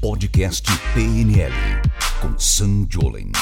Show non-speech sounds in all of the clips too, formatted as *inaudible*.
Podcast PNL com Sam Jolen.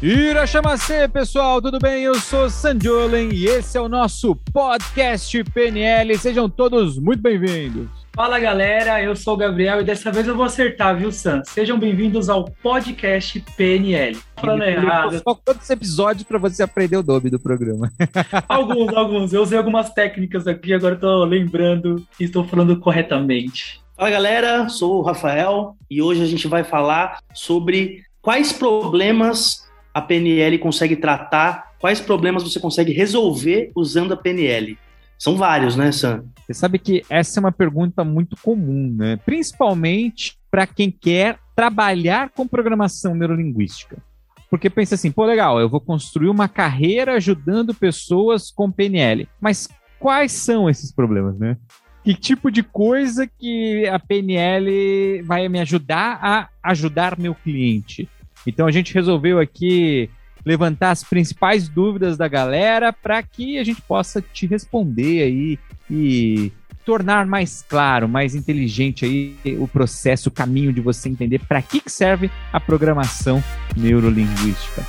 Irachamacê, pessoal, tudo bem? Eu sou Sanjolen e esse é o nosso podcast PNL. Sejam todos muito bem-vindos. Fala galera, eu sou o Gabriel e dessa vez eu vou acertar, viu, Sam? Sejam bem-vindos ao podcast PNL. Falando errado. Só quantos episódios para você aprender o nome do programa? *laughs* alguns, alguns. Eu usei algumas técnicas aqui, agora estou lembrando e estou falando corretamente. Fala galera, sou o Rafael e hoje a gente vai falar sobre quais problemas a PNL consegue tratar, quais problemas você consegue resolver usando a PNL. São vários, né, Sam? Você sabe que essa é uma pergunta muito comum, né? Principalmente para quem quer trabalhar com programação neurolinguística. Porque pensa assim, pô, legal, eu vou construir uma carreira ajudando pessoas com PNL. Mas quais são esses problemas, né? Que tipo de coisa que a PNL vai me ajudar a ajudar meu cliente? Então a gente resolveu aqui levantar as principais dúvidas da galera para que a gente possa te responder aí e tornar mais claro, mais inteligente aí o processo, o caminho de você entender para que, que serve a programação neurolinguística.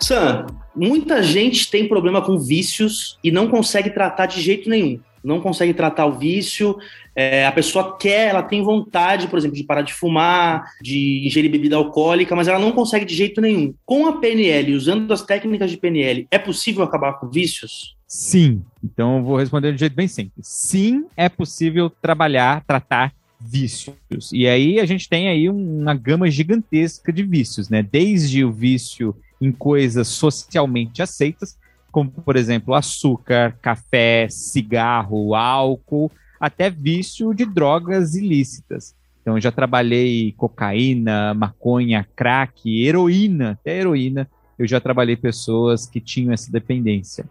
Sam, muita gente tem problema com vícios e não consegue tratar de jeito nenhum. Não consegue tratar o vício. É, a pessoa quer, ela tem vontade, por exemplo, de parar de fumar, de ingerir bebida alcoólica, mas ela não consegue de jeito nenhum. Com a PNL, usando as técnicas de PNL, é possível acabar com vícios? Sim. Então eu vou responder de um jeito bem simples. Sim, é possível trabalhar, tratar vícios. E aí a gente tem aí uma gama gigantesca de vícios, né? Desde o vício em coisas socialmente aceitas, como, por exemplo, açúcar, café, cigarro, álcool, até vício de drogas ilícitas. Então, já trabalhei cocaína, maconha, crack, heroína, até heroína. Eu já trabalhei pessoas que tinham essa dependência.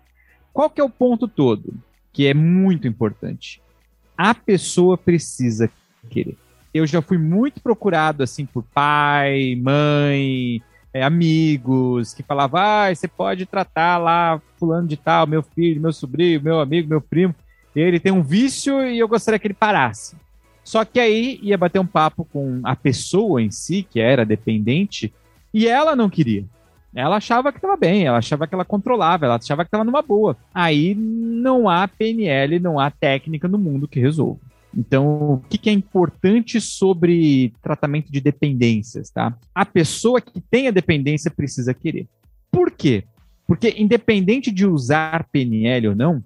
Qual que é o ponto todo? Que é muito importante. A pessoa precisa querer. Eu já fui muito procurado assim por pai, mãe, é, amigos que falavam, ah, você pode tratar lá fulano de tal, meu filho, meu sobrinho, meu amigo, meu primo, ele tem um vício e eu gostaria que ele parasse. Só que aí ia bater um papo com a pessoa em si, que era dependente, e ela não queria. Ela achava que estava bem, ela achava que ela controlava, ela achava que estava numa boa. Aí não há PNL, não há técnica no mundo que resolva. Então, o que, é importante sobre tratamento de dependências, tá? A pessoa que tem a dependência precisa querer. Por quê? Porque independente de usar PNL ou não,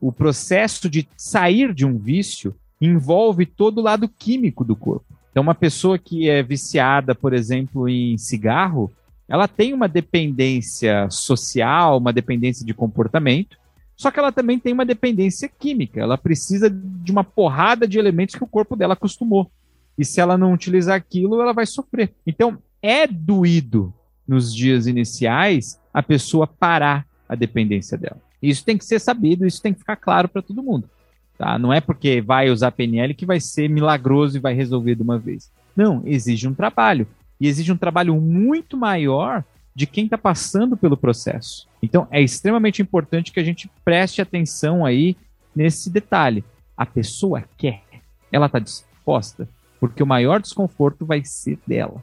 o processo de sair de um vício envolve todo o lado químico do corpo. Então, uma pessoa que é viciada, por exemplo, em cigarro, ela tem uma dependência social, uma dependência de comportamento, só que ela também tem uma dependência química. Ela precisa de uma porrada de elementos que o corpo dela acostumou. E se ela não utilizar aquilo, ela vai sofrer. Então, é doído nos dias iniciais a pessoa parar a dependência dela. Isso tem que ser sabido, isso tem que ficar claro para todo mundo. Tá? Não é porque vai usar PNL que vai ser milagroso e vai resolver de uma vez. Não, exige um trabalho. E exige um trabalho muito maior de quem está passando pelo processo. Então, é extremamente importante que a gente preste atenção aí nesse detalhe. A pessoa quer, ela está disposta, porque o maior desconforto vai ser dela.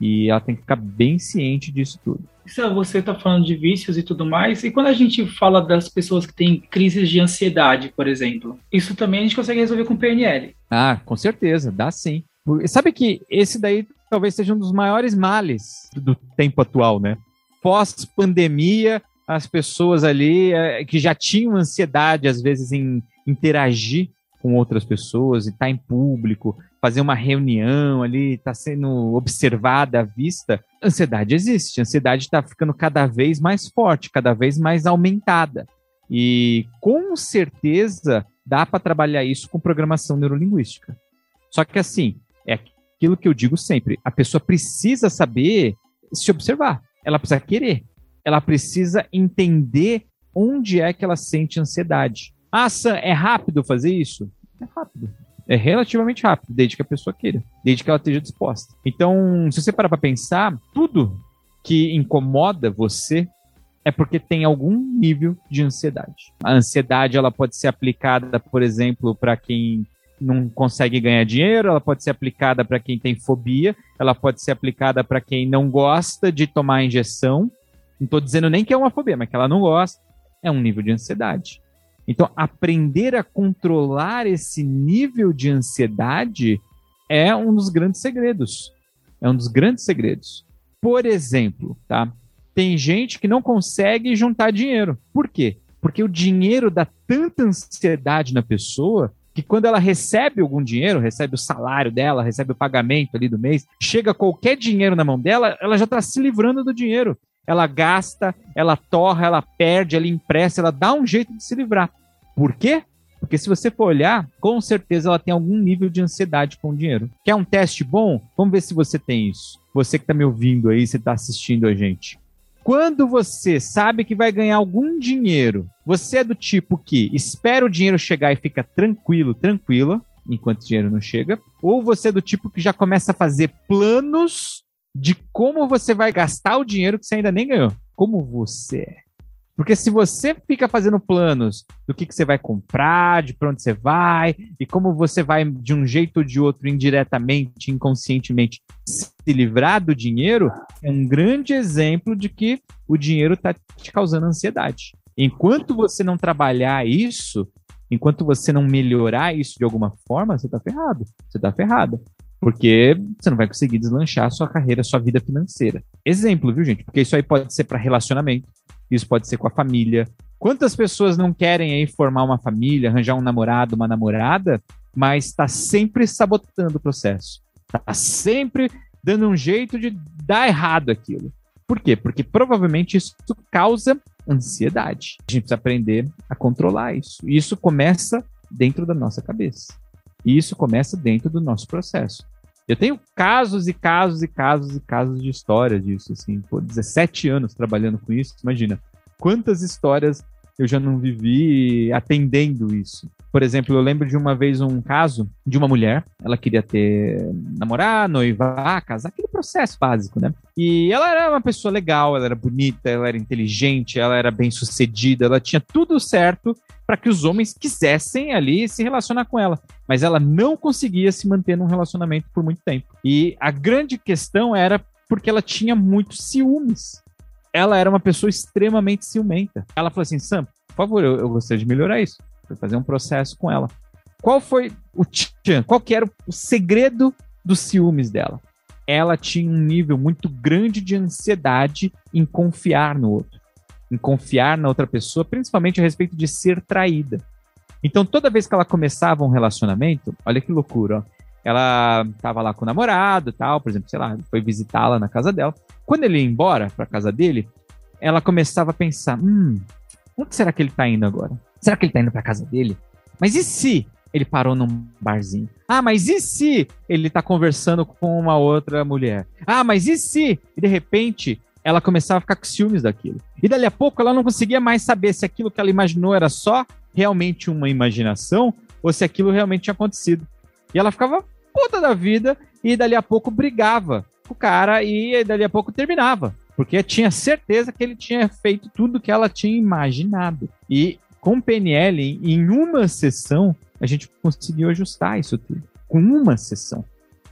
E ela tem que ficar bem ciente disso tudo. Isso, você está falando de vícios e tudo mais, e quando a gente fala das pessoas que têm crises de ansiedade, por exemplo, isso também a gente consegue resolver com PNL. Ah, com certeza, dá sim. Sabe que esse daí talvez seja um dos maiores males do tempo atual, né? Pós-pandemia, as pessoas ali é, que já tinham ansiedade, às vezes, em interagir com outras pessoas e estar tá em público, fazer uma reunião ali, estar tá sendo observada vista. Ansiedade existe, ansiedade está ficando cada vez mais forte, cada vez mais aumentada. E com certeza dá para trabalhar isso com programação neurolinguística. Só que assim, é aquilo que eu digo sempre: a pessoa precisa saber se observar, ela precisa querer, ela precisa entender onde é que ela sente ansiedade. Ah, Sam, é rápido fazer isso? É rápido. É relativamente rápido, desde que a pessoa queira, desde que ela esteja disposta. Então, se você parar para pensar, tudo que incomoda você é porque tem algum nível de ansiedade. A ansiedade ela pode ser aplicada, por exemplo, para quem não consegue ganhar dinheiro, ela pode ser aplicada para quem tem fobia, ela pode ser aplicada para quem não gosta de tomar injeção. Não estou dizendo nem que é uma fobia, mas que ela não gosta. É um nível de ansiedade. Então, aprender a controlar esse nível de ansiedade é um dos grandes segredos. É um dos grandes segredos. Por exemplo, tá? tem gente que não consegue juntar dinheiro. Por quê? Porque o dinheiro dá tanta ansiedade na pessoa que quando ela recebe algum dinheiro, recebe o salário dela, recebe o pagamento ali do mês, chega qualquer dinheiro na mão dela, ela já está se livrando do dinheiro. Ela gasta, ela torra, ela perde, ela empresta, ela dá um jeito de se livrar. Por quê? Porque se você for olhar, com certeza ela tem algum nível de ansiedade com o dinheiro. Quer um teste bom? Vamos ver se você tem isso. Você que está me ouvindo aí, você está assistindo a gente. Quando você sabe que vai ganhar algum dinheiro, você é do tipo que espera o dinheiro chegar e fica tranquilo, tranquila, enquanto o dinheiro não chega, ou você é do tipo que já começa a fazer planos de como você vai gastar o dinheiro que você ainda nem ganhou. Como você é. Porque se você fica fazendo planos do que, que você vai comprar, de para onde você vai, e como você vai, de um jeito ou de outro, indiretamente, inconscientemente, se livrar do dinheiro, é um grande exemplo de que o dinheiro está te causando ansiedade. Enquanto você não trabalhar isso, enquanto você não melhorar isso de alguma forma, você está ferrado. Você está ferrado. Porque você não vai conseguir deslanchar a sua carreira, a sua vida financeira. Exemplo, viu, gente? Porque isso aí pode ser para relacionamento, isso pode ser com a família. Quantas pessoas não querem aí formar uma família, arranjar um namorado, uma namorada, mas está sempre sabotando o processo. Está sempre dando um jeito de dar errado aquilo. Por quê? Porque provavelmente isso causa ansiedade. A gente precisa aprender a controlar isso. E isso começa dentro da nossa cabeça. E isso começa dentro do nosso processo. Eu tenho casos e casos e casos e casos de história disso, assim, por 17 anos trabalhando com isso, imagina quantas histórias eu já não vivi atendendo isso. Por exemplo, eu lembro de uma vez um caso de uma mulher, ela queria ter namorar, noivar, casar, aquele processo básico, né? E ela era uma pessoa legal, ela era bonita, ela era inteligente, ela era bem sucedida, ela tinha tudo certo para que os homens quisessem ali se relacionar com ela. Mas ela não conseguia se manter num relacionamento por muito tempo. E a grande questão era porque ela tinha muitos ciúmes ela era uma pessoa extremamente ciumenta. Ela falou assim: Sam, por favor, eu, eu gostaria de melhorar isso. Foi fazer um processo com ela. Qual foi o tchan? Qual que era o segredo dos ciúmes dela? Ela tinha um nível muito grande de ansiedade em confiar no outro, em confiar na outra pessoa, principalmente a respeito de ser traída. Então, toda vez que ela começava um relacionamento, olha que loucura, ó, ela estava lá com o namorado, tal, por exemplo, sei lá, foi visitá-la na casa dela. Quando ele ia embora para casa dele, ela começava a pensar: hum, onde será que ele tá indo agora? Será que ele tá indo para casa dele? Mas e se ele parou num barzinho? Ah, mas e se ele tá conversando com uma outra mulher? Ah, mas e se? E de repente ela começava a ficar com ciúmes daquilo. E dali a pouco ela não conseguia mais saber se aquilo que ela imaginou era só realmente uma imaginação ou se aquilo realmente tinha acontecido. E ela ficava puta da vida e dali a pouco brigava com o cara e dali a pouco terminava. Porque tinha certeza que ele tinha feito tudo que ela tinha imaginado. E com PNL, em uma sessão, a gente conseguiu ajustar isso tudo. Com uma sessão.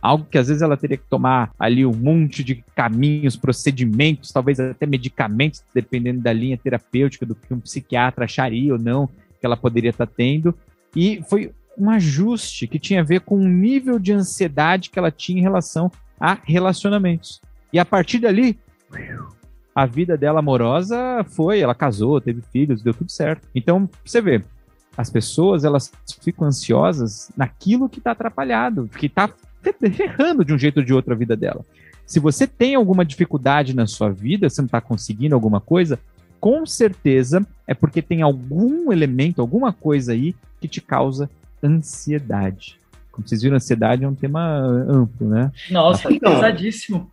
Algo que às vezes ela teria que tomar ali um monte de caminhos, procedimentos, talvez até medicamentos, dependendo da linha terapêutica, do que um psiquiatra acharia ou não que ela poderia estar tendo. E foi um ajuste que tinha a ver com o nível de ansiedade que ela tinha em relação a relacionamentos. E a partir dali, a vida dela amorosa foi, ela casou, teve filhos, deu tudo certo. Então, você vê, as pessoas elas ficam ansiosas naquilo que está atrapalhado, que está ferrando de um jeito ou de outro a vida dela. Se você tem alguma dificuldade na sua vida, você não está conseguindo alguma coisa, com certeza é porque tem algum elemento, alguma coisa aí que te causa ansiedade. Como vocês viram, ansiedade é um tema amplo, né? Nossa, então, pesadíssimo.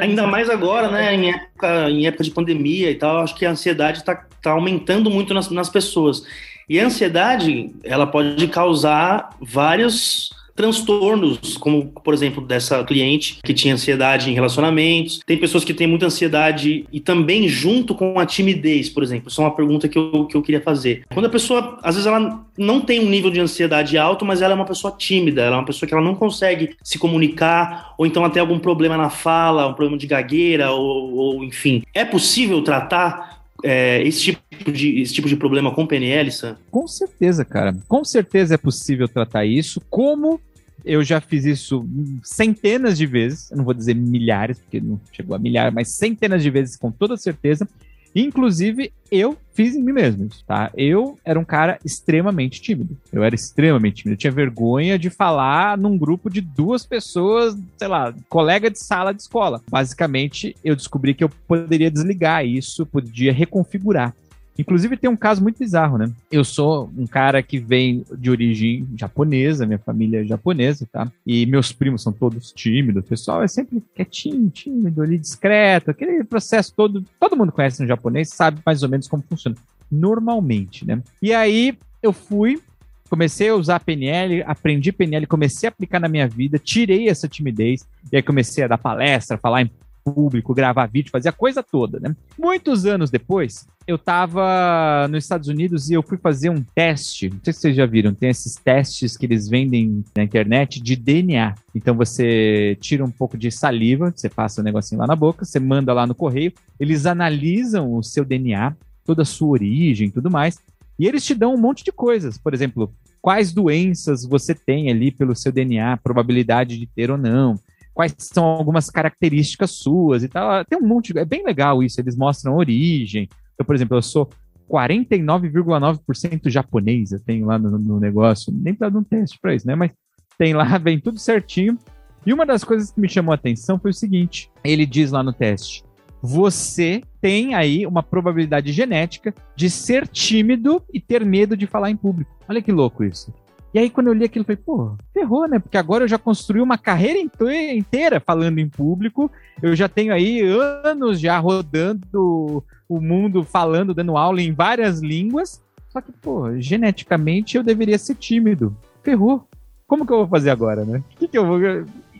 Ainda mais agora, né? Em época, em época de pandemia e tal, acho que a ansiedade está tá aumentando muito nas, nas pessoas. E a ansiedade, ela pode causar vários transtornos, como por exemplo dessa cliente que tinha ansiedade em relacionamentos. Tem pessoas que têm muita ansiedade e também junto com a timidez, por exemplo. Isso é uma pergunta que eu, que eu queria fazer. Quando a pessoa, às vezes, ela não tem um nível de ansiedade alto, mas ela é uma pessoa tímida, ela é uma pessoa que ela não consegue se comunicar, ou então tem algum problema na fala, um problema de gagueira, ou, ou enfim. É possível tratar é, esse, tipo de, esse tipo de problema com PNL, Sam? Com certeza, cara. Com certeza é possível tratar isso. Como eu já fiz isso centenas de vezes, não vou dizer milhares, porque não chegou a milhares, mas centenas de vezes com toda certeza. Inclusive, eu fiz em mim mesmo, tá? Eu era um cara extremamente tímido. Eu era extremamente tímido. Eu tinha vergonha de falar num grupo de duas pessoas, sei lá, colega de sala de escola. Basicamente, eu descobri que eu poderia desligar isso, podia reconfigurar. Inclusive tem um caso muito bizarro, né? Eu sou um cara que vem de origem japonesa, minha família é japonesa, tá? E meus primos são todos tímidos, o pessoal é sempre quietinho, tímido, ali discreto, aquele processo todo, todo mundo conhece no japonês, sabe mais ou menos como funciona, normalmente, né? E aí eu fui, comecei a usar PNL, aprendi PNL, comecei a aplicar na minha vida, tirei essa timidez, e aí comecei a dar palestra, falar em público, gravar vídeo, fazer a coisa toda, né? Muitos anos depois, eu tava nos Estados Unidos e eu fui fazer um teste. Não sei se vocês já viram, tem esses testes que eles vendem na internet de DNA. Então você tira um pouco de saliva, você passa o um negocinho lá na boca, você manda lá no correio, eles analisam o seu DNA, toda a sua origem, tudo mais, e eles te dão um monte de coisas. Por exemplo, quais doenças você tem ali pelo seu DNA, probabilidade de ter ou não quais são algumas características suas e tal. Tem um monte, é bem legal isso, eles mostram origem. Então, por exemplo, eu sou 49,9% japonês, eu tenho lá no, no negócio, nem para dar um teste para isso, né? Mas tem lá, vem tudo certinho. E uma das coisas que me chamou a atenção foi o seguinte: ele diz lá no teste, você tem aí uma probabilidade genética de ser tímido e ter medo de falar em público. Olha que louco isso. E aí, quando eu li aquilo, eu falei, pô, ferrou, né? Porque agora eu já construí uma carreira inteira falando em público. Eu já tenho aí anos já rodando o mundo, falando, dando aula em várias línguas. Só que, pô, geneticamente eu deveria ser tímido. Ferrou. Como que eu vou fazer agora, né? O que, que eu vou.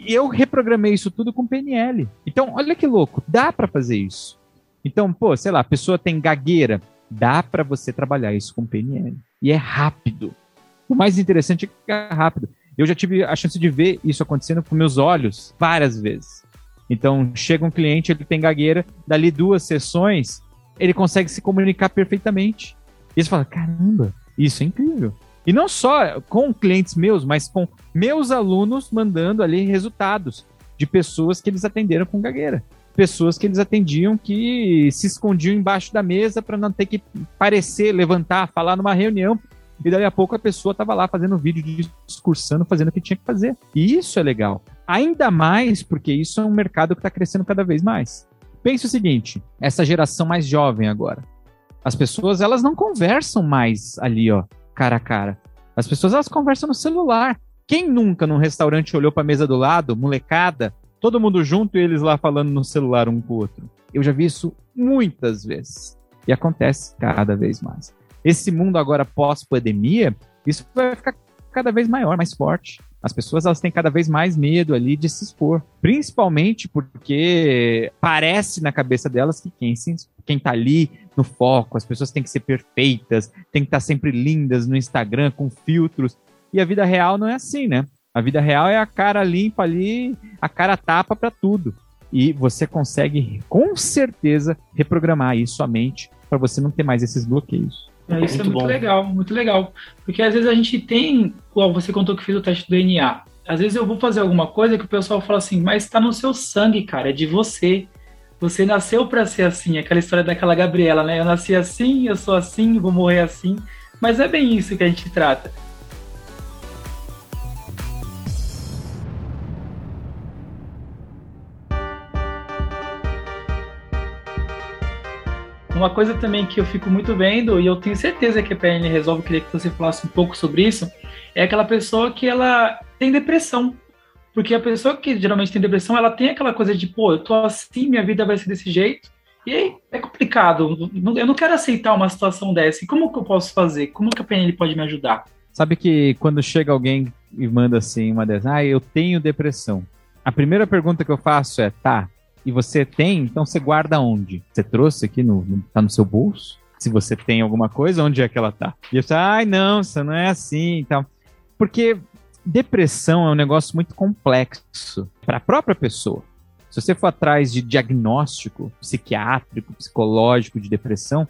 Eu reprogramei isso tudo com PNL. Então, olha que louco, dá para fazer isso. Então, pô, sei lá, a pessoa tem gagueira, dá para você trabalhar isso com PNL. E é rápido. O mais interessante é que é rápido. Eu já tive a chance de ver isso acontecendo com meus olhos várias vezes. Então, chega um cliente, ele tem gagueira, dali duas sessões, ele consegue se comunicar perfeitamente. E você fala: caramba, isso é incrível. E não só com clientes meus, mas com meus alunos mandando ali resultados de pessoas que eles atenderam com gagueira. Pessoas que eles atendiam que se escondiam embaixo da mesa para não ter que parecer, levantar, falar numa reunião, e daí a pouco a pessoa estava lá fazendo vídeo discursando, fazendo o que tinha que fazer. E isso é legal. Ainda mais porque isso é um mercado que está crescendo cada vez mais. Pense o seguinte, essa geração mais jovem agora, as pessoas elas não conversam mais ali, ó, cara a cara. As pessoas elas conversam no celular. Quem nunca num restaurante olhou para a mesa do lado, molecada, todo mundo junto e eles lá falando no celular um com o outro? Eu já vi isso muitas vezes. E acontece cada vez mais esse mundo agora pós-pandemia, isso vai ficar cada vez maior, mais forte. As pessoas elas têm cada vez mais medo ali de se expor, principalmente porque parece na cabeça delas que quem se, quem tá ali no foco, as pessoas têm que ser perfeitas, têm que estar tá sempre lindas no Instagram com filtros. E a vida real não é assim, né? A vida real é a cara limpa ali, a cara tapa para tudo. E você consegue com certeza reprogramar isso a mente para você não ter mais esses bloqueios. É, isso muito é muito bom. legal, muito legal. Porque às vezes a gente tem, você contou que fez o teste do DNA. Às vezes eu vou fazer alguma coisa que o pessoal fala assim, mas está no seu sangue, cara, é de você. Você nasceu para ser assim, aquela história daquela Gabriela, né? Eu nasci assim, eu sou assim, vou morrer assim. Mas é bem isso que a gente trata. Uma coisa também que eu fico muito vendo, e eu tenho certeza que a PN resolve, queria que você falasse um pouco sobre isso, é aquela pessoa que ela tem depressão. Porque a pessoa que geralmente tem depressão, ela tem aquela coisa de, pô, eu tô assim, minha vida vai ser desse jeito. E aí é complicado. Eu não quero aceitar uma situação dessa. E como que eu posso fazer? Como que a PNL pode me ajudar? Sabe que quando chega alguém e manda assim uma dessas, ah, eu tenho depressão. A primeira pergunta que eu faço é, tá, e você tem, então você guarda onde? Você trouxe aqui, no, no tá no seu bolso? Se você tem alguma coisa, onde é que ela tá? E eu falo, ai, não, isso não é assim e tal. Porque depressão é um negócio muito complexo para a própria pessoa. Se você for atrás de diagnóstico psiquiátrico, psicológico de depressão,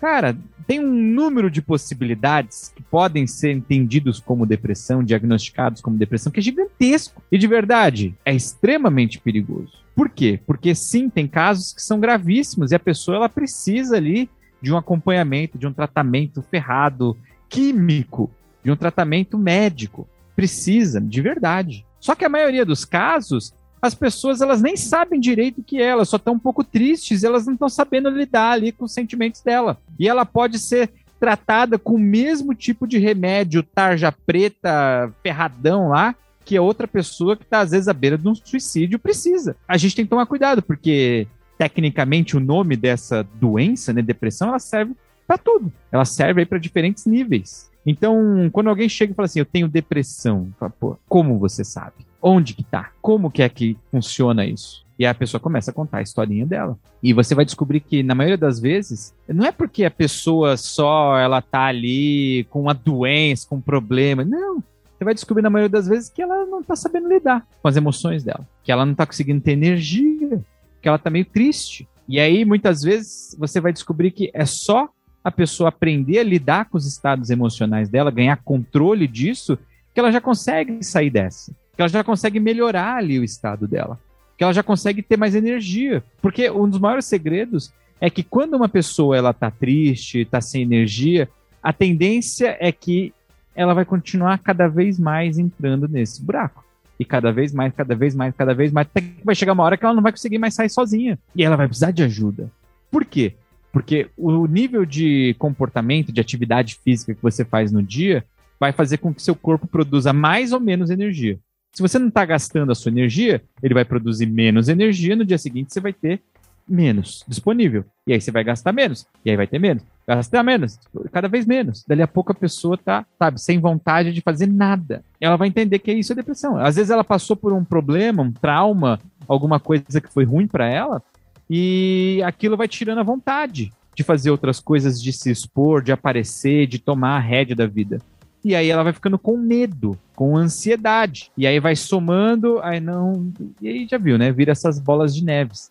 cara, tem um número de possibilidades que podem ser entendidos como depressão, diagnosticados como depressão, que é gigantesco. E de verdade, é extremamente perigoso. Por quê? Porque sim, tem casos que são gravíssimos e a pessoa ela precisa ali de um acompanhamento, de um tratamento ferrado, químico, de um tratamento médico. Precisa, de verdade. Só que a maioria dos casos as pessoas elas nem sabem direito o que é, elas só estão um pouco tristes, elas não estão sabendo lidar ali com os sentimentos dela. E ela pode ser tratada com o mesmo tipo de remédio tarja preta, ferradão lá, que a outra pessoa que está às vezes à beira de um suicídio precisa. A gente tem que tomar cuidado, porque tecnicamente o nome dessa doença, né, depressão, ela serve para tudo. Ela serve para diferentes níveis. Então, quando alguém chega e fala assim, eu tenho depressão, pô, como você sabe? Onde que tá? Como que é que funciona isso? E a pessoa começa a contar a historinha dela. E você vai descobrir que, na maioria das vezes, não é porque a pessoa só ela tá ali com uma doença, com um problema. Não. Você vai descobrir, na maioria das vezes, que ela não tá sabendo lidar com as emoções dela. Que ela não tá conseguindo ter energia. Que ela tá meio triste. E aí, muitas vezes, você vai descobrir que é só a pessoa aprender a lidar com os estados emocionais dela, ganhar controle disso, que ela já consegue sair dessa que ela já consegue melhorar ali o estado dela, que ela já consegue ter mais energia, porque um dos maiores segredos é que quando uma pessoa ela tá triste, tá sem energia, a tendência é que ela vai continuar cada vez mais entrando nesse buraco. E cada vez mais, cada vez mais, cada vez mais, até que vai chegar uma hora que ela não vai conseguir mais sair sozinha. E ela vai precisar de ajuda. Por quê? Porque o nível de comportamento, de atividade física que você faz no dia, vai fazer com que seu corpo produza mais ou menos energia. Se você não está gastando a sua energia, ele vai produzir menos energia, no dia seguinte você vai ter menos disponível. E aí você vai gastar menos. E aí vai ter menos. Gastar menos, cada vez menos. Dali a pouco a pessoa tá, sabe, sem vontade de fazer nada. Ela vai entender que isso é depressão. Às vezes ela passou por um problema, um trauma, alguma coisa que foi ruim para ela, e aquilo vai tirando a vontade de fazer outras coisas, de se expor, de aparecer, de tomar a rédea da vida. E aí ela vai ficando com medo, com ansiedade. E aí vai somando, aí não. E aí já viu, né? Vira essas bolas de neves.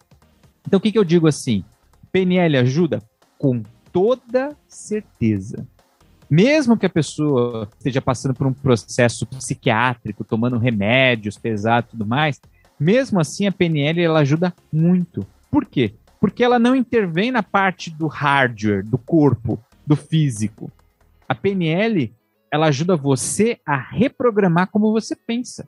Então o que, que eu digo assim? PNL ajuda? Com toda certeza. Mesmo que a pessoa esteja passando por um processo psiquiátrico, tomando remédios pesados e tudo mais, mesmo assim a PNL ela ajuda muito. Por quê? Porque ela não intervém na parte do hardware, do corpo, do físico. A PNL ela ajuda você a reprogramar como você pensa,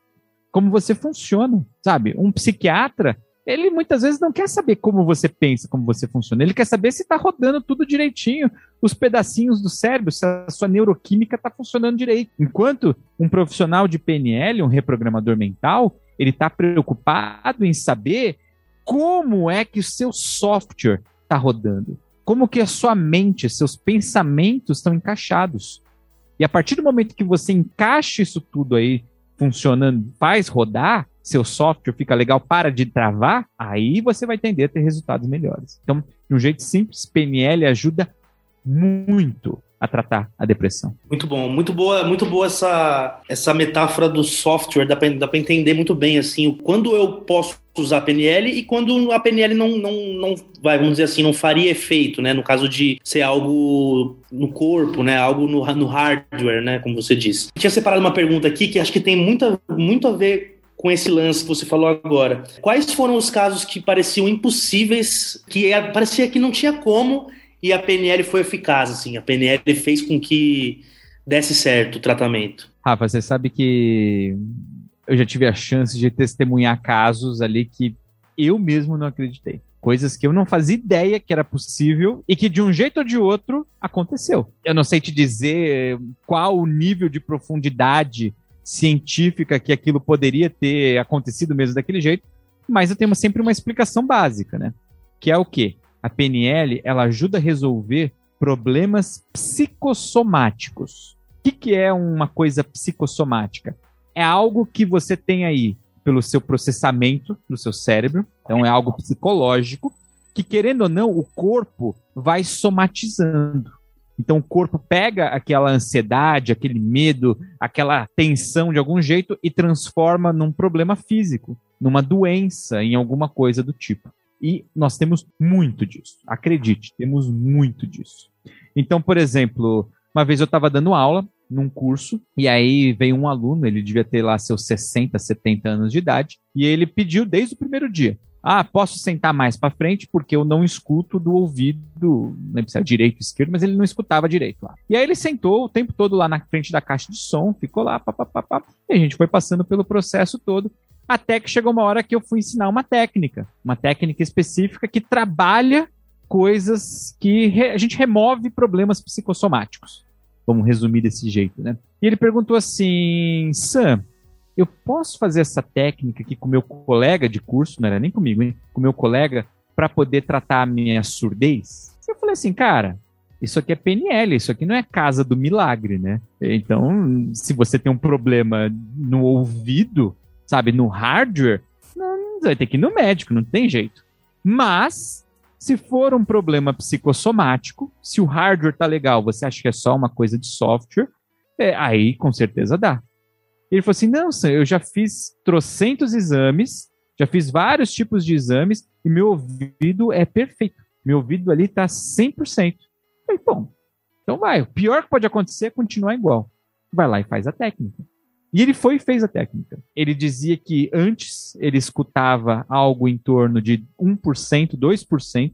como você funciona, sabe? Um psiquiatra, ele muitas vezes não quer saber como você pensa, como você funciona. Ele quer saber se está rodando tudo direitinho, os pedacinhos do cérebro, se a sua neuroquímica está funcionando direito. Enquanto um profissional de PNL, um reprogramador mental, ele está preocupado em saber como é que o seu software está rodando, como que a sua mente, seus pensamentos estão encaixados. E a partir do momento que você encaixa isso tudo aí funcionando, faz rodar, seu software fica legal, para de travar, aí você vai tender a ter resultados melhores. Então, de um jeito simples, PNL ajuda muito a tratar a depressão. Muito bom, muito boa, muito boa essa, essa metáfora do software, dá para entender muito bem assim, quando eu posso usar a PNL e quando a PNL não, não, não vai, vamos dizer assim, não faria efeito, né? No caso de ser algo no corpo, né? Algo no, no hardware, né? Como você disse. Eu tinha separado uma pergunta aqui que acho que tem muito, muito a ver com esse lance que você falou agora. Quais foram os casos que pareciam impossíveis, que é, parecia que não tinha como e a PNL foi eficaz, assim. A PNL fez com que desse certo o tratamento. Rafa, você sabe que eu já tive a chance de testemunhar casos ali que eu mesmo não acreditei. Coisas que eu não fazia ideia que era possível e que de um jeito ou de outro aconteceu. Eu não sei te dizer qual o nível de profundidade científica que aquilo poderia ter acontecido mesmo daquele jeito, mas eu tenho sempre uma explicação básica, né? Que é o quê? a PNL ela ajuda a resolver problemas psicossomáticos. O que, que é uma coisa psicossomática? é algo que você tem aí pelo seu processamento do seu cérebro, então é algo psicológico, que querendo ou não, o corpo vai somatizando. Então o corpo pega aquela ansiedade, aquele medo, aquela tensão de algum jeito e transforma num problema físico, numa doença, em alguma coisa do tipo. E nós temos muito disso. Acredite, temos muito disso. Então, por exemplo, uma vez eu estava dando aula num curso, e aí veio um aluno, ele devia ter lá seus 60, 70 anos de idade, e ele pediu desde o primeiro dia: ah, posso sentar mais para frente porque eu não escuto do ouvido, não lembro se é direito ou esquerdo, mas ele não escutava direito lá. E aí ele sentou o tempo todo lá na frente da caixa de som, ficou lá, papapá, e a gente foi passando pelo processo todo, até que chegou uma hora que eu fui ensinar uma técnica, uma técnica específica que trabalha coisas que a gente remove problemas psicossomáticos. Vamos resumir desse jeito, né? E ele perguntou assim, Sam, eu posso fazer essa técnica aqui com meu colega de curso, não era nem comigo, hein? Com meu colega, para poder tratar a minha surdez? Eu falei assim, cara, isso aqui é PNL, isso aqui não é casa do milagre, né? Então, se você tem um problema no ouvido, sabe, no hardware, não, vai ter que ir no médico, não tem jeito. Mas, se for um problema psicossomático, se o hardware tá legal, você acha que é só uma coisa de software, é, aí com certeza dá. Ele falou assim: não, eu já fiz trocentos exames, já fiz vários tipos de exames e meu ouvido é perfeito. Meu ouvido ali tá 100%. Eu falei, bom, então vai. O pior que pode acontecer é continuar igual. Vai lá e faz a técnica. E ele foi e fez a técnica. Ele dizia que antes ele escutava algo em torno de 1%, 2%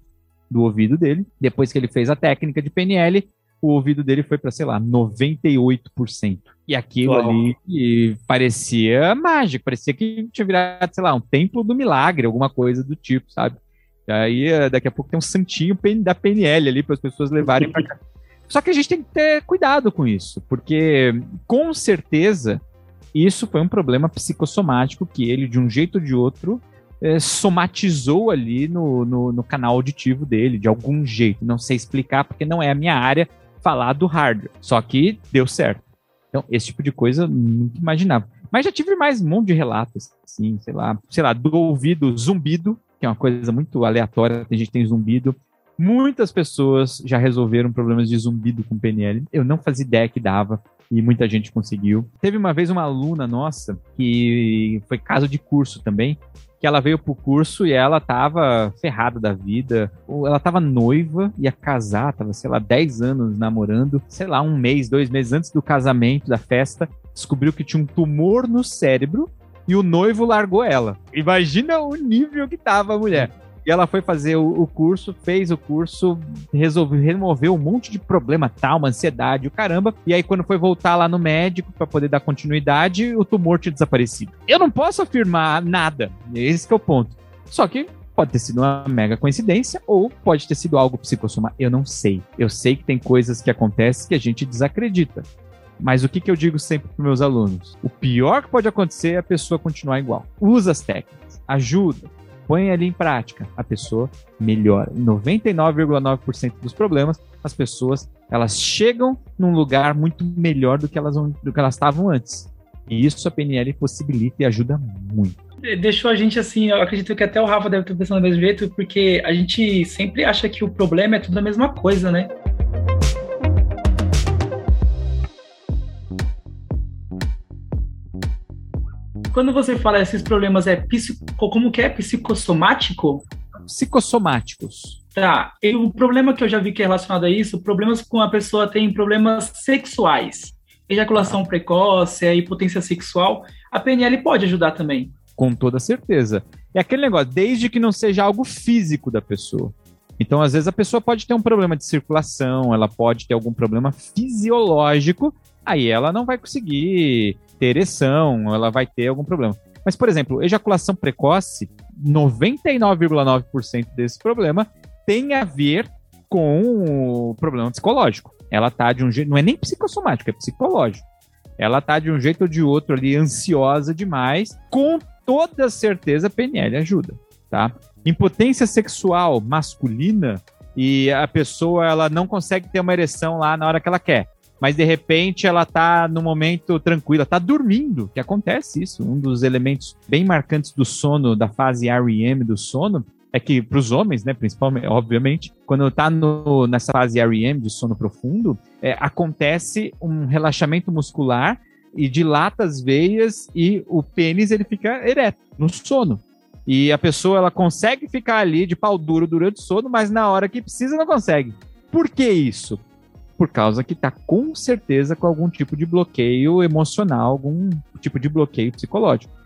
do ouvido dele. Depois que ele fez a técnica de PNL, o ouvido dele foi para, sei lá, 98%. E aquilo Uau. ali parecia mágico, parecia que tinha virado, sei lá, um templo do milagre, alguma coisa do tipo, sabe? E aí, eh, daqui a pouco tem um santinho da PNL ali para as pessoas levarem para cá. Só que a gente tem que ter cuidado com isso, porque com certeza isso foi um problema psicossomático que ele, de um jeito ou de outro, é, somatizou ali no, no, no, canal auditivo dele, de algum jeito. Não sei explicar, porque não é a minha área, falar do hardware. Só que deu certo. Então, esse tipo de coisa eu nunca imaginava. Mas já tive mais um monte de relatos, assim, sei lá, sei lá, do ouvido zumbido, que é uma coisa muito aleatória, tem gente tem zumbido. Muitas pessoas já resolveram problemas de zumbido com PNL. Eu não fazia ideia que dava e muita gente conseguiu. Teve uma vez uma aluna nossa que foi caso de curso também, que ela veio pro curso e ela tava ferrada da vida. Ela tava noiva, ia casar, tava, sei lá, 10 anos namorando. Sei lá, um mês, dois meses antes do casamento, da festa, descobriu que tinha um tumor no cérebro e o noivo largou ela. Imagina o nível que tava a mulher. E ela foi fazer o, o, curso, fez o curso, resolveu remover um monte de problema, tal, uma ansiedade, o caramba. E aí, quando foi voltar lá no médico para poder dar continuidade, o tumor tinha desaparecido. Eu não posso afirmar nada. Esse é o ponto. Só que pode ter sido uma mega coincidência ou pode ter sido algo psicossoma. Eu não sei. Eu sei que tem coisas que acontecem que a gente desacredita. Mas o que, que eu digo sempre para meus alunos? O pior que pode acontecer é a pessoa continuar igual. Usa as técnicas, ajuda, põe ali em prática, a pessoa melhora. Em 99,9% dos problemas, as pessoas elas chegam num lugar muito melhor do que elas do que elas estavam antes. E isso a PNL possibilita e ajuda muito. Deixou a gente assim, eu acredito que até o Rafa deve estar pensando do mesmo jeito, porque a gente sempre acha que o problema é tudo a mesma coisa, né? Quando você fala esses problemas, é psico, como que é? Psicossomático? Psicossomáticos. Tá. E o problema que eu já vi que é relacionado a isso, problemas com a pessoa tem problemas sexuais. Ejaculação precoce, a impotência sexual. A PNL pode ajudar também. Com toda certeza. É aquele negócio, desde que não seja algo físico da pessoa. Então, às vezes, a pessoa pode ter um problema de circulação, ela pode ter algum problema fisiológico, aí ela não vai conseguir ter ereção, ela vai ter algum problema. Mas, por exemplo, ejaculação precoce, 99,9% desse problema tem a ver com o problema psicológico. Ela tá de um jeito, não é nem psicossomático, é psicológico. Ela tá de um jeito ou de outro ali ansiosa demais, com toda certeza a PNL ajuda, tá? Impotência sexual masculina e a pessoa ela não consegue ter uma ereção lá na hora que ela quer. Mas de repente ela tá no momento tranquila, tá dormindo, que acontece isso. Um dos elementos bem marcantes do sono, da fase REM do sono, é que para os homens, né, principalmente, obviamente, quando está nessa fase REM de sono profundo, é, acontece um relaxamento muscular e dilata as veias e o pênis ele fica ereto no sono. E a pessoa ela consegue ficar ali de pau duro durante o sono, mas na hora que precisa não consegue. Por que isso? Por causa que está com certeza com algum tipo de bloqueio emocional, algum tipo de bloqueio psicológico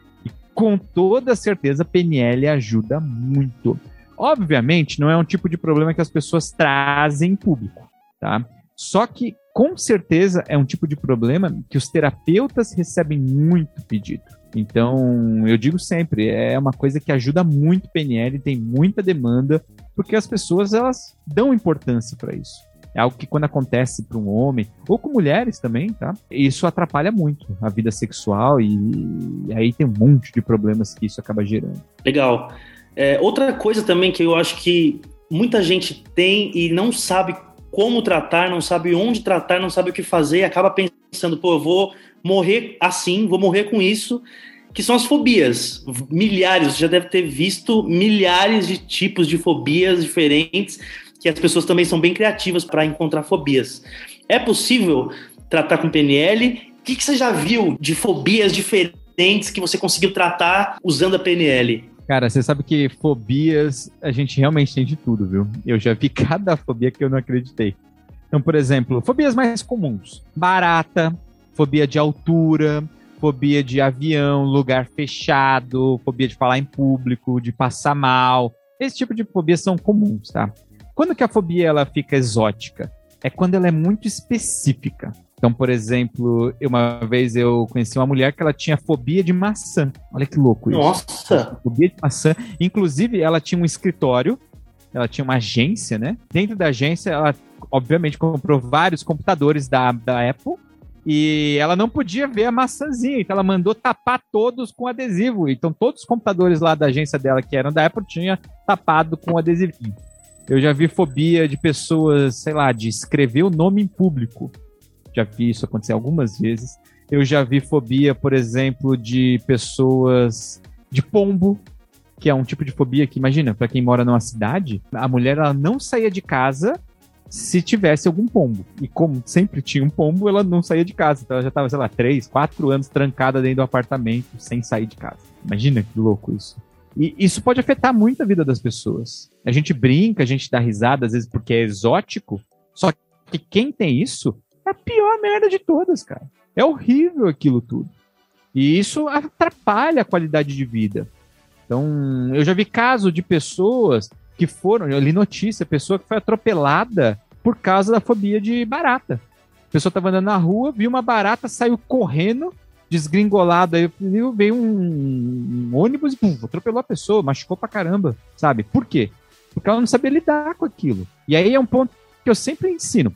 com toda certeza, PNL ajuda muito. Obviamente, não é um tipo de problema que as pessoas trazem em público, tá? Só que, com certeza, é um tipo de problema que os terapeutas recebem muito pedido. Então, eu digo sempre, é uma coisa que ajuda muito PNL, tem muita demanda, porque as pessoas elas dão importância para isso. É algo que quando acontece para um homem, ou com mulheres também, tá? Isso atrapalha muito a vida sexual e, e aí tem um monte de problemas que isso acaba gerando. Legal. É, outra coisa também que eu acho que muita gente tem e não sabe como tratar, não sabe onde tratar, não sabe o que fazer, acaba pensando, pô, eu vou morrer assim, vou morrer com isso, que são as fobias. Milhares, você já deve ter visto milhares de tipos de fobias diferentes que as pessoas também são bem criativas para encontrar fobias. É possível tratar com PNL? O que, que você já viu de fobias diferentes que você conseguiu tratar usando a PNL? Cara, você sabe que fobias a gente realmente tem de tudo, viu? Eu já vi *laughs* cada fobia que eu não acreditei. Então, por exemplo, fobias mais comuns: barata, fobia de altura, fobia de avião, lugar fechado, fobia de falar em público, de passar mal. Esse tipo de fobias são comuns, tá? Quando que a fobia ela fica exótica? É quando ela é muito específica. Então, por exemplo, uma vez eu conheci uma mulher que ela tinha fobia de maçã. Olha que louco isso. Nossa! Fobia de maçã. Inclusive, ela tinha um escritório, ela tinha uma agência, né? Dentro da agência, ela obviamente comprou vários computadores da, da Apple e ela não podia ver a maçãzinha, então ela mandou tapar todos com adesivo. Então, todos os computadores lá da agência dela que eram da Apple tinha tapado com adesivinho. Eu já vi fobia de pessoas, sei lá, de escrever o nome em público. Já vi isso acontecer algumas vezes. Eu já vi fobia, por exemplo, de pessoas de pombo, que é um tipo de fobia que, imagina, para quem mora numa cidade, a mulher ela não saía de casa se tivesse algum pombo. E como sempre tinha um pombo, ela não saía de casa. Então ela já estava, sei lá, três, quatro anos trancada dentro do apartamento sem sair de casa. Imagina que louco isso. E isso pode afetar muito a vida das pessoas. A gente brinca, a gente dá risada, às vezes porque é exótico, só que quem tem isso é a pior merda de todas, cara. É horrível aquilo tudo. E isso atrapalha a qualidade de vida. Então, eu já vi caso de pessoas que foram, eu li notícia, pessoa que foi atropelada por causa da fobia de barata. A pessoa estava andando na rua, viu uma barata, saiu correndo desgringolado aí, veio um, um ônibus e pum, atropelou a pessoa, machucou pra caramba, sabe? Por quê? Porque ela não sabia lidar com aquilo. E aí é um ponto que eu sempre ensino.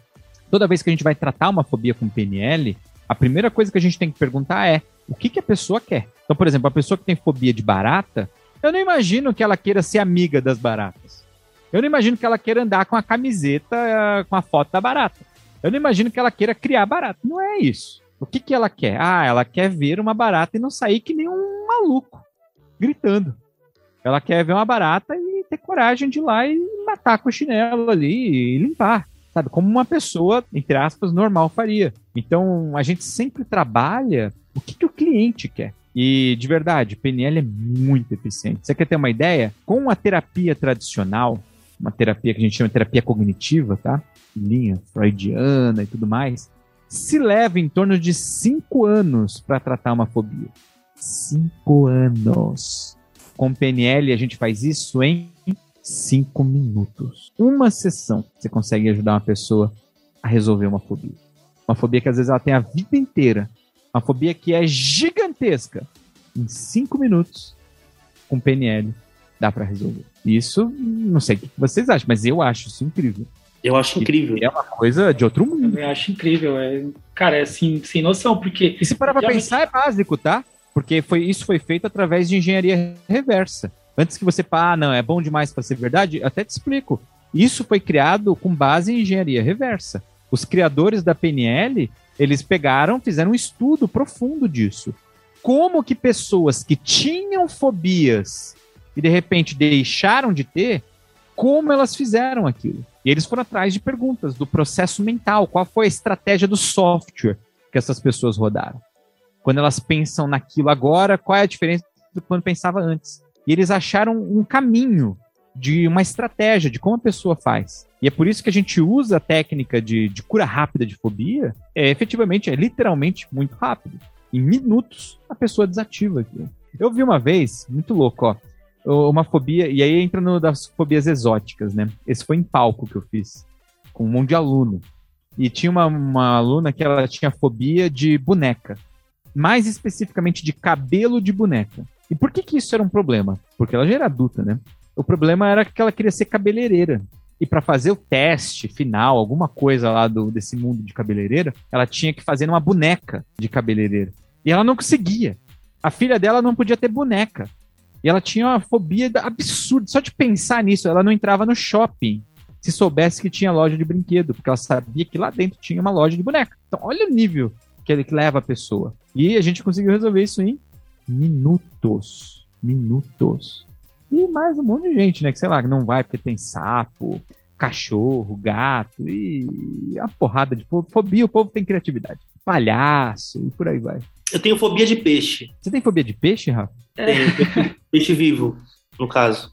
Toda vez que a gente vai tratar uma fobia com PNL, a primeira coisa que a gente tem que perguntar é o que, que a pessoa quer. Então, por exemplo, a pessoa que tem fobia de barata, eu não imagino que ela queira ser amiga das baratas. Eu não imagino que ela queira andar com a camiseta com a foto da barata. Eu não imagino que ela queira criar barata. Não é isso. O que, que ela quer? Ah, ela quer ver uma barata e não sair que nem um maluco, gritando. Ela quer ver uma barata e ter coragem de ir lá e matar com o chinelo ali e limpar. Sabe? Como uma pessoa, entre aspas, normal faria. Então, a gente sempre trabalha o que, que o cliente quer. E, de verdade, PNL é muito eficiente. Você quer ter uma ideia? Com a terapia tradicional, uma terapia que a gente chama de terapia cognitiva, tá? Linha freudiana e tudo mais, se leva em torno de cinco anos para tratar uma fobia. Cinco anos. Com PNL, a gente faz isso em cinco minutos. Uma sessão você consegue ajudar uma pessoa a resolver uma fobia. Uma fobia que às vezes ela tem a vida inteira. Uma fobia que é gigantesca. Em cinco minutos, com PNL, dá para resolver. Isso, não sei o que vocês acham, mas eu acho isso incrível. Eu acho incrível. É uma coisa de outro mundo. Eu acho incrível. É, cara, é assim, sem noção, porque. E se parar pra pensar, é básico, tá? Porque foi, isso foi feito através de engenharia reversa. Antes que você pá, ah, não, é bom demais para ser verdade, até te explico. Isso foi criado com base em engenharia reversa. Os criadores da PNL, eles pegaram, fizeram um estudo profundo disso. Como que pessoas que tinham fobias e de repente deixaram de ter, como elas fizeram aquilo? E eles foram atrás de perguntas do processo mental, qual foi a estratégia do software que essas pessoas rodaram. Quando elas pensam naquilo agora, qual é a diferença do quando pensava antes? E eles acharam um caminho de uma estratégia de como a pessoa faz. E é por isso que a gente usa a técnica de, de cura rápida de fobia. É efetivamente, é literalmente muito rápido. Em minutos, a pessoa desativa aquilo. Eu vi uma vez, muito louco, ó, uma fobia, e aí entra no das fobias exóticas, né? Esse foi em palco que eu fiz, com um monte de aluno. E tinha uma, uma aluna que ela tinha fobia de boneca. Mais especificamente de cabelo de boneca. E por que que isso era um problema? Porque ela já era adulta, né? O problema era que ela queria ser cabeleireira. E para fazer o teste final, alguma coisa lá do, desse mundo de cabeleireira, ela tinha que fazer uma boneca de cabeleireira. E ela não conseguia. A filha dela não podia ter boneca. E ela tinha uma fobia absurda. Só de pensar nisso, ela não entrava no shopping se soubesse que tinha loja de brinquedo, porque ela sabia que lá dentro tinha uma loja de boneca. Então, olha o nível que ele leva a pessoa. E a gente conseguiu resolver isso em minutos. Minutos. E mais um monte de gente, né? Que sei lá, que não vai porque tem sapo, cachorro, gato e a porrada de. Fobia, o povo tem criatividade. Palhaço e por aí vai. Eu tenho fobia de peixe. Você tem fobia de peixe, Rafa? Tenho peixe, peixe vivo, no caso.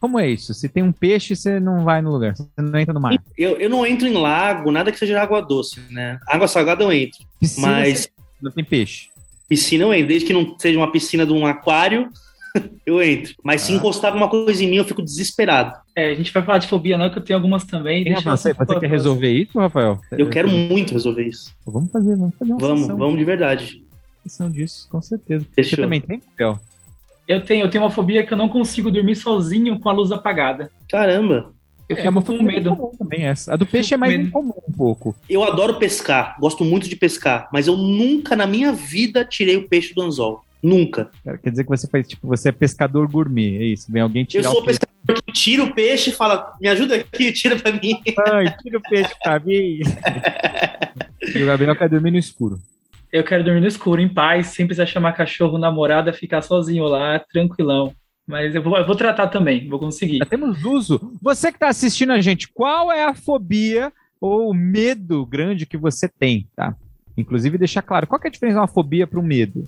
Como é isso? Se tem um peixe, você não vai no lugar, você não entra no mar. Eu, eu não entro em lago, nada que seja água doce, né? Água salgada eu entro. Piscina, Mas- não tem peixe. Piscina eu entro, desde que não seja uma piscina de um aquário, *laughs* eu entro. Mas se Ah. encostar alguma coisa em mim, eu fico desesperado. É, a gente vai falar de fobia, não, que eu tenho algumas também. Tem, Deixa você, eu- você quer resolver isso, Rafael? Eu quero muito resolver isso. Vamos fazer, vamos fazer uma Vamos, sessão, vamos de verdade. Sessão disso, com certeza. Fechou. Você também tem, Rafael? Eu tenho, eu tenho uma fobia que eu não consigo dormir sozinho com a luz apagada. Caramba. Eu É uma fico com fobia medo. comum também essa. A do peixe é mais medo. incomum um pouco. Eu adoro pescar, gosto muito de pescar, mas eu nunca na minha vida tirei o peixe do anzol. Nunca. Cara, Quer dizer que você faz, tipo, você é pescador gourmet, é isso? Vem alguém Eu tirar sou o peixe. pescador que tira o peixe e fala: me ajuda aqui, *laughs* tira pra mim. Ai, tira o peixe pra mim. *laughs* e o Gabriel quer dormir no escuro. Eu quero dormir no escuro, em paz, sem precisar chamar cachorro, namorada, ficar sozinho lá, tranquilão. Mas eu vou, eu vou tratar também, vou conseguir. Já temos uso. Você que está assistindo a gente, qual é a fobia ou o medo grande que você tem, tá? Inclusive, deixar claro, qual é a diferença de uma fobia para um medo?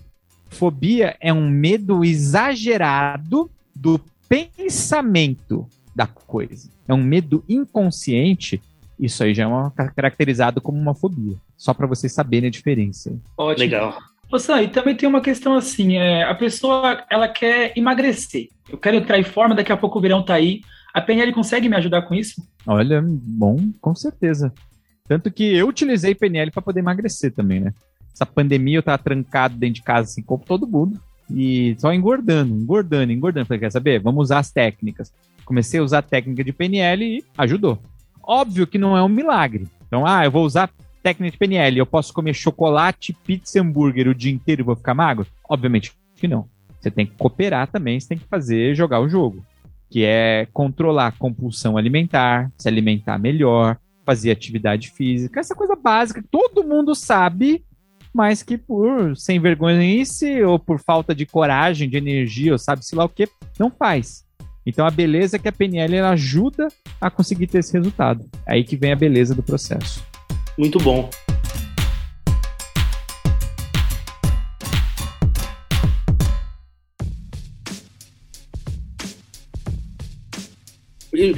Fobia é um medo exagerado do pensamento da coisa. É um medo inconsciente. Isso aí já é uma, caracterizado como uma fobia. Só para vocês saberem a diferença. Ótimo. Legal. Ô, Sam, e também tem uma questão assim, é, a pessoa, ela quer emagrecer. Eu quero entrar em forma, daqui a pouco o verão tá aí. A PNL consegue me ajudar com isso? Olha, bom, com certeza. Tanto que eu utilizei PNL para poder emagrecer também, né? Essa pandemia eu tava trancado dentro de casa, assim, como todo mundo. E só engordando, engordando, engordando. Falei, quer saber? Vamos usar as técnicas. Comecei a usar a técnica de PNL e ajudou. Óbvio que não é um milagre. Então, ah, eu vou usar técnica de PNL. Eu posso comer chocolate, pizza hambúrguer o dia inteiro e vou ficar magro? Obviamente que não. Você tem que cooperar também, você tem que fazer, jogar o jogo. Que é controlar a compulsão alimentar, se alimentar melhor, fazer atividade física, essa coisa básica que todo mundo sabe, mas que por sem vergonhice ou por falta de coragem, de energia, ou sabe-se lá o que, não faz. Então a beleza é que a PNL ajuda a conseguir ter esse resultado. É aí que vem a beleza do processo. Muito bom.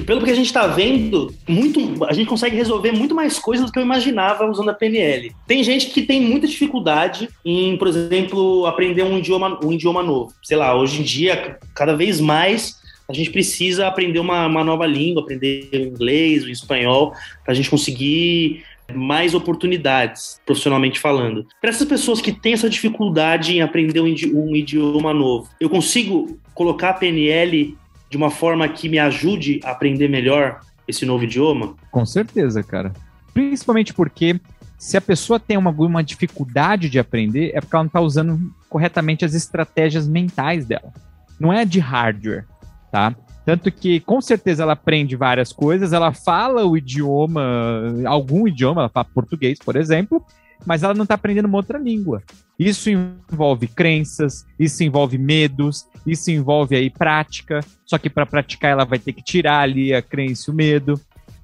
Pelo que a gente está vendo, muito, a gente consegue resolver muito mais coisas do que eu imaginava usando a PNL. Tem gente que tem muita dificuldade em, por exemplo, aprender um idioma, um idioma novo. Sei lá, hoje em dia, cada vez mais a gente precisa aprender uma, uma nova língua, aprender o inglês, o espanhol, para a gente conseguir mais oportunidades, profissionalmente falando. Para essas pessoas que têm essa dificuldade em aprender um, idi- idioma novo, eu consigo colocar a PNL de uma forma que me ajude a aprender melhor esse novo idioma? Com certeza, cara. Principalmente porque se a pessoa tem uma, dificuldade de aprender, é porque ela não está usando corretamente as estratégias mentais dela. Não é de hardware, tá? Tanto que, com certeza, ela aprende várias coisas, ela fala o idioma, algum idioma, ela fala português, por exemplo, mas ela não está aprendendo uma outra língua. Isso envolve crenças, isso envolve medos, isso envolve aí prática, só que para praticar ela vai ter que tirar ali a crença e o medo.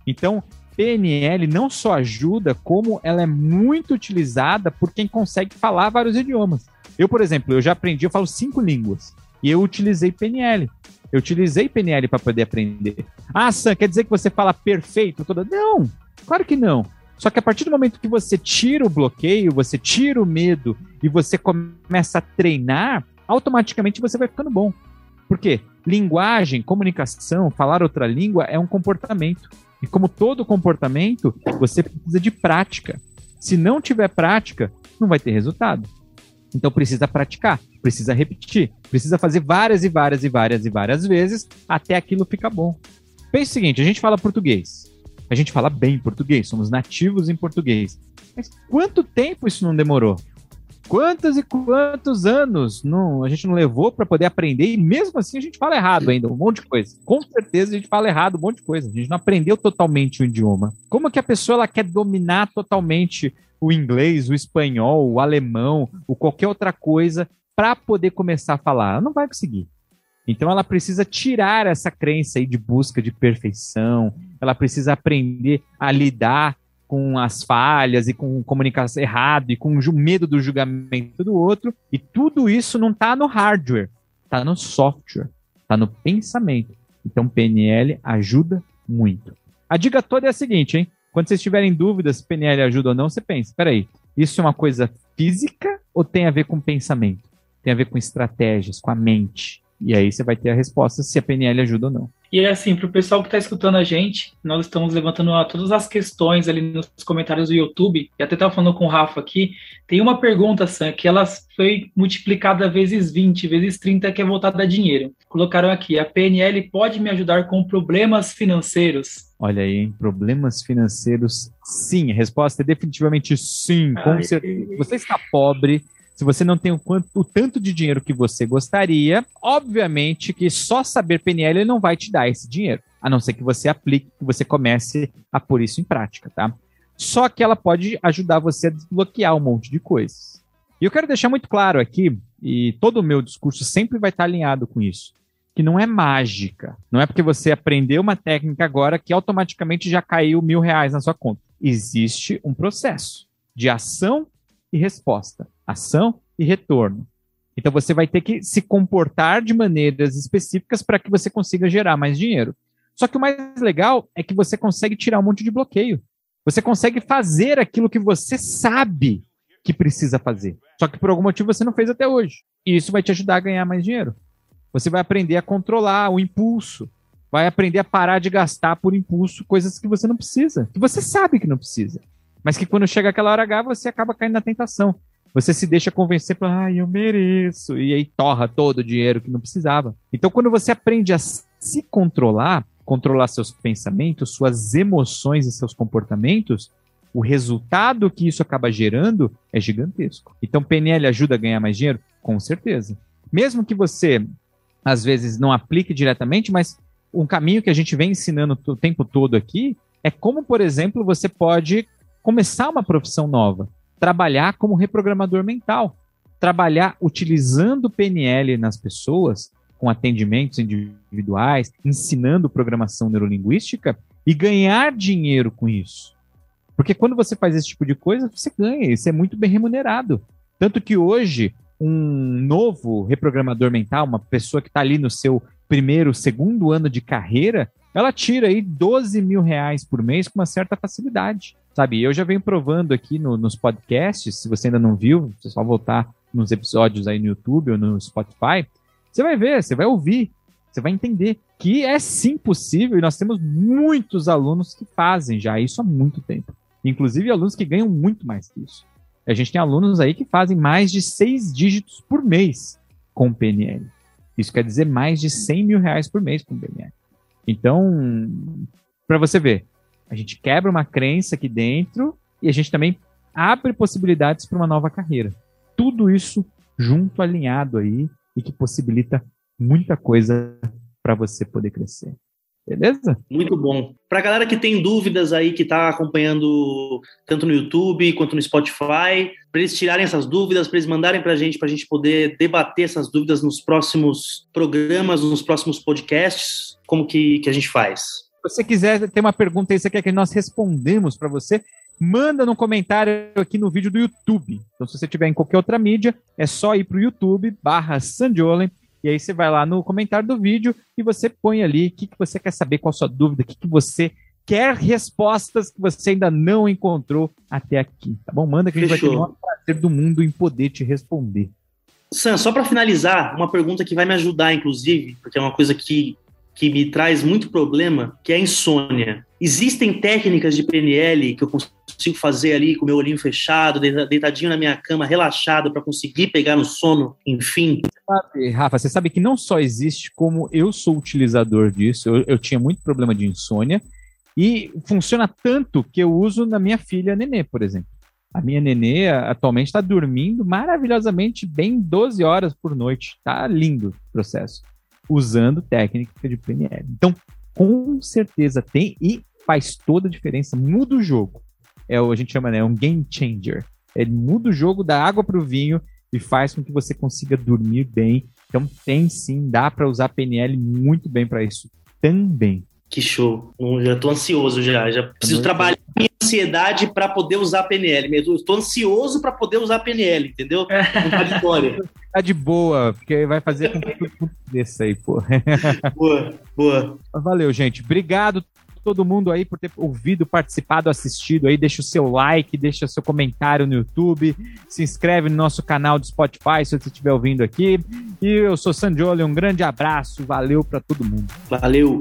Então, PNL não só ajuda, como ela é muito utilizada por quem consegue falar vários idiomas. Eu, por exemplo, eu já aprendi, eu falo cinco línguas. E eu utilizei PNL. Eu utilizei PNL para poder aprender. Ah, Sam, quer dizer que você fala perfeito toda? Não, claro que não. Só que a partir do momento que você tira o bloqueio, você tira o medo e você começa a treinar, automaticamente você vai ficando bom. Por quê? Linguagem, comunicação, falar outra língua é um comportamento. E como todo comportamento, você precisa de prática. Se não tiver prática, não vai ter resultado. Então precisa praticar, precisa repetir, precisa fazer várias e várias e várias e várias vezes até aquilo ficar bom. Pense o seguinte: a gente fala português, a gente fala bem português, somos nativos em português. Mas quanto tempo isso não demorou? Quantos e quantos anos não, a gente não levou para poder aprender e mesmo assim a gente fala errado ainda, um monte de coisa. Com certeza a gente fala errado um monte de coisa. A gente não aprendeu totalmente o idioma. Como que a pessoa ela quer dominar totalmente o inglês, o espanhol, o alemão, ou qualquer outra coisa para poder começar a falar? Ela não vai conseguir. Então ela precisa tirar essa crença aí de busca de perfeição, ela precisa aprender a lidar com as falhas e com comunicação errada e com o medo do julgamento do outro. E tudo isso não está no hardware, está no software, está no pensamento. Então, PNL ajuda muito. A dica toda é a seguinte, hein? Quando vocês tiverem dúvidas se PNL ajuda ou não, você pensa, peraí, isso é uma coisa física ou tem a ver com pensamento? Tem a ver com estratégias, com a mente. E aí você vai ter a resposta se a PNL ajuda ou não. E é assim, para o pessoal que está escutando a gente, nós estamos levantando todas as questões ali nos comentários do YouTube, e até estava falando com o Rafa aqui, tem uma pergunta, Sam, que ela foi multiplicada vezes 20, vezes 30, que é voltada a dinheiro. Colocaram aqui, a PNL pode me ajudar com problemas financeiros? Olha aí, problemas financeiros, sim. A resposta é definitivamente sim, com certeza. Você está pobre, se você não tem o, quanto, o tanto de dinheiro que você gostaria, obviamente que só saber PNL não vai te dar esse dinheiro, a não ser que você aplique, que você comece a pôr isso em prática, tá? Só que ela pode ajudar você a desbloquear um monte de coisas. E eu quero deixar muito claro aqui, e todo o meu discurso sempre vai estar alinhado com isso, que não é mágica. Não é porque você aprendeu uma técnica agora que automaticamente já caiu mil reais na sua conta. Existe um processo de ação e resposta ação e retorno. Então você vai ter que se comportar de maneiras específicas para que você consiga gerar mais dinheiro. Só que o mais legal é que você consegue tirar um monte de bloqueio. Você consegue fazer aquilo que você sabe que precisa fazer. Só que por algum motivo você não fez até hoje. E isso vai te ajudar a ganhar mais dinheiro. Você vai aprender a controlar o impulso. Vai aprender a parar de gastar por impulso coisas que você não precisa. Que você sabe que não precisa. Mas que quando chega aquela hora H, você acaba caindo na tentação. Você se deixa convencer para, ah, eu mereço, e aí torra todo o dinheiro que não precisava. Então, quando você aprende a se controlar, controlar seus pensamentos, suas emoções e seus comportamentos, o resultado que isso acaba gerando é gigantesco. Então, PNL ajuda a ganhar mais dinheiro? Com certeza. Mesmo que você, às vezes, não aplique diretamente, mas um caminho que a gente vem ensinando o tempo todo aqui é como, por exemplo, você pode começar uma profissão nova trabalhar como reprogramador mental, trabalhar utilizando PNL nas pessoas, com atendimentos individuais, ensinando programação neurolinguística e ganhar dinheiro com isso. Porque quando você faz esse tipo de coisa, você ganha, isso é muito bem remunerado. Tanto que hoje, um novo reprogramador mental, uma pessoa que está ali no seu primeiro, segundo ano de carreira, ela tira aí 12 mil reais por mês com uma certa facilidade. Sabe, eu já venho provando aqui no, nos podcasts, se você ainda não viu, é só voltar nos episódios aí no YouTube ou no Spotify, você vai ver, você vai ouvir, você vai entender que é sim possível e nós temos muitos alunos que fazem já isso há muito tempo. Inclusive alunos que ganham muito mais que isso. A gente tem alunos aí que fazem mais de seis dígitos por mês com PNL. Isso quer dizer mais de 100 mil reais por mês com PNL. Então, para você ver, a gente quebra uma crença aqui dentro e a gente também abre possibilidades para uma nova carreira. Tudo isso junto, alinhado aí e que possibilita muita coisa para você poder crescer. Beleza? Muito bom. Para a galera que tem dúvidas aí, que está acompanhando tanto no YouTube quanto no Spotify, para eles tirarem essas dúvidas, para eles mandarem para a gente, para a gente poder debater essas dúvidas nos próximos programas, nos próximos podcasts, como que, que a gente faz? Se você quiser ter uma pergunta aí, você quer que nós respondemos para você, manda no comentário aqui no vídeo do YouTube. Então, se você tiver em qualquer outra mídia, é só ir para o YouTube, barra Sandiolen, e aí você vai lá no comentário do vídeo e você põe ali o que, que você quer saber, qual a sua dúvida, o que, que você quer respostas que você ainda não encontrou até aqui, tá bom? Manda que a gente Fechou. vai ter o maior prazer do mundo em poder te responder. Sam, só para finalizar, uma pergunta que vai me ajudar, inclusive, porque é uma coisa que, que me traz muito problema, que é a insônia. Existem técnicas de PNL que eu consigo fazer ali com meu olhinho fechado, deitadinho na minha cama, relaxado, para conseguir pegar no sono, enfim? Rafa, você sabe que não só existe, como eu sou utilizador disso, eu, eu tinha muito problema de insônia, e funciona tanto que eu uso na minha filha Nenê, por exemplo. A minha Nenê atualmente está dormindo maravilhosamente bem 12 horas por noite. Tá lindo o processo. Usando técnica de PNL. Então, com certeza tem. E faz toda a diferença, muda o jogo. É o a gente chama, né, um game changer. Ele muda o jogo da água para o vinho e faz com que você consiga dormir bem. Então tem sim, dá para usar PNL muito bem para isso também. Que show. Já estou ansioso já. Já preciso trabalhar minha ansiedade para poder usar PNL mesmo. Estou ansioso para poder usar PNL, entendeu? Contraditória. *laughs* Tá de boa, porque vai fazer com que tudo desse aí, pô. *laughs* Boa, boa. Valeu, gente. Obrigado todo mundo aí por ter ouvido, participado, assistido aí. Deixa o seu like, deixa o seu comentário no YouTube, se inscreve no nosso canal do Spotify se você estiver ouvindo aqui. E eu sou Sandioli, um grande abraço, valeu para todo mundo. Valeu.